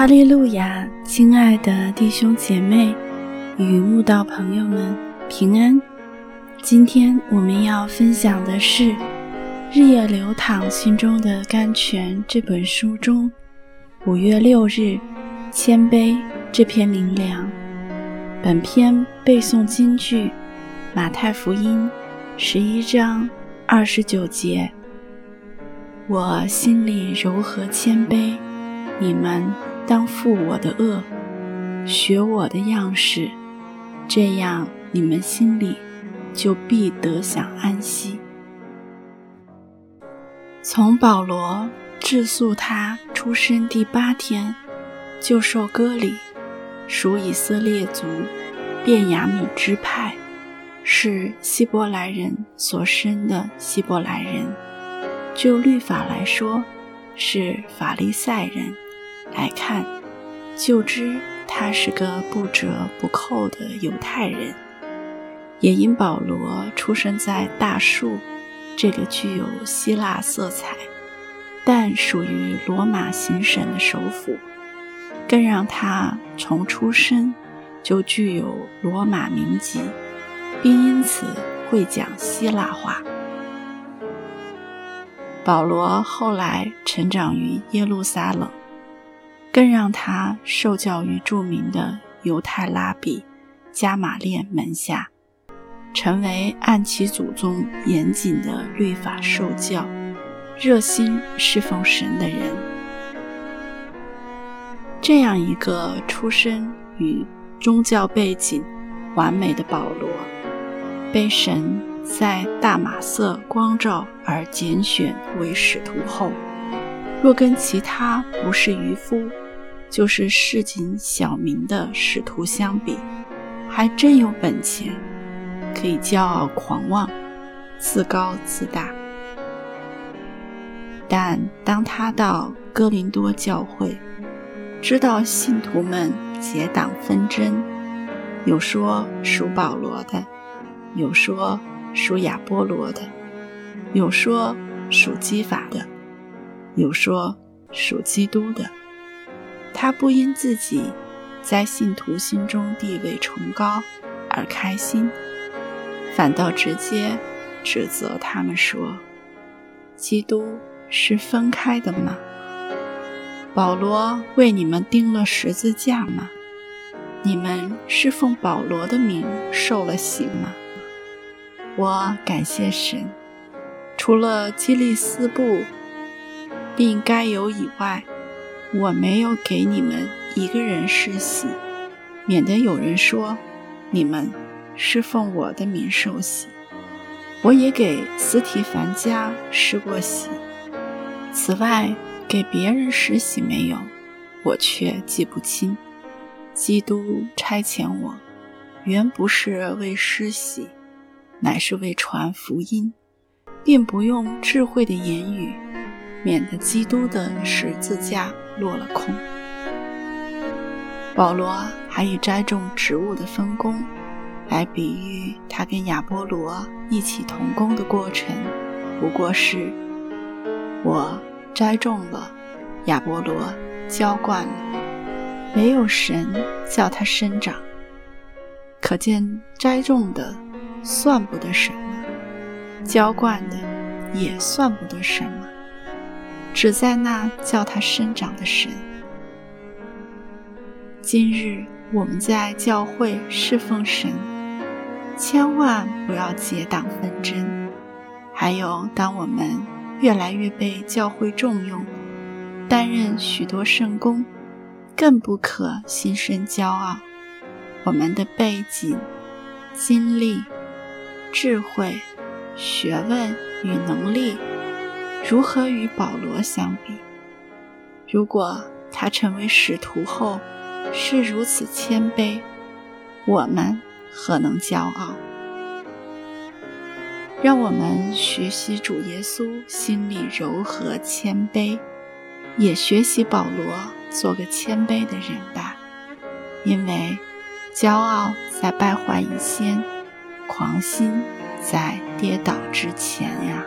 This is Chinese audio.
哈利路亚，亲爱的弟兄姐妹与慕道朋友们平安。今天我们要分享的是《日夜流淌心中的甘泉》这本书中五月六日“谦卑”这篇灵粮。本篇背诵金句：马太福音十一章二十九节。我心里柔和谦卑，你们。当负我的恶，学我的样式，这样你们心里就必得享安息。从保罗自诉他出生第八天就受割礼，属以色列族便雅悯支派，是希伯来人所生的希伯来人，就律法来说，是法利赛人。来看，就知他是个不折不扣的犹太人。也因保罗出生在大树，这个具有希腊色彩，但属于罗马行省的首府，更让他从出生就具有罗马民籍，并因此会讲希腊话。保罗后来成长于耶路撒冷。更让他受教于著名的犹太拉比加马列门下，成为按其祖宗严谨的律法受教、热心侍奉神的人。这样一个出身与宗教背景完美的保罗，被神在大马色光照而拣选为使徒后，若跟其他不是渔夫，就是市井小民的使徒相比，还真有本钱，可以骄傲狂妄、自高自大。但当他到哥林多教会，知道信徒们结党纷争，有说属保罗的，有说属亚波罗的，有说属基法的，有说属基督的。他不因自己在信徒心中地位崇高而开心，反倒直接指责他们说：“基督是分开的吗？保罗为你们钉了十字架吗？你们是奉保罗的名受了刑吗？”我感谢神，除了基利斯布并该有以外。我没有给你们一个人施洗，免得有人说你们是奉我的名受洗。我也给斯提凡家施过洗，此外给别人施洗没有，我却记不清。基督差遣我，原不是为施洗，乃是为传福音，并不用智慧的言语。免得基督的十字架落了空。保罗还以栽种植物的分工，来比喻他跟亚波罗一起同工的过程，不过是：我栽种了，亚波罗浇灌了，没有神叫它生长。可见栽种的算不得什么，浇灌的也算不得什么。只在那叫他生长的神。今日我们在教会侍奉神，千万不要结党纷争。还有，当我们越来越被教会重用，担任许多圣工，更不可心生骄傲。我们的背景、经历、智慧、学问与能力。如何与保罗相比？如果他成为使徒后是如此谦卑，我们何能骄傲？让我们学习主耶稣心里柔和谦卑，也学习保罗做个谦卑的人吧。因为骄傲在败坏以先，狂心在跌倒之前呀。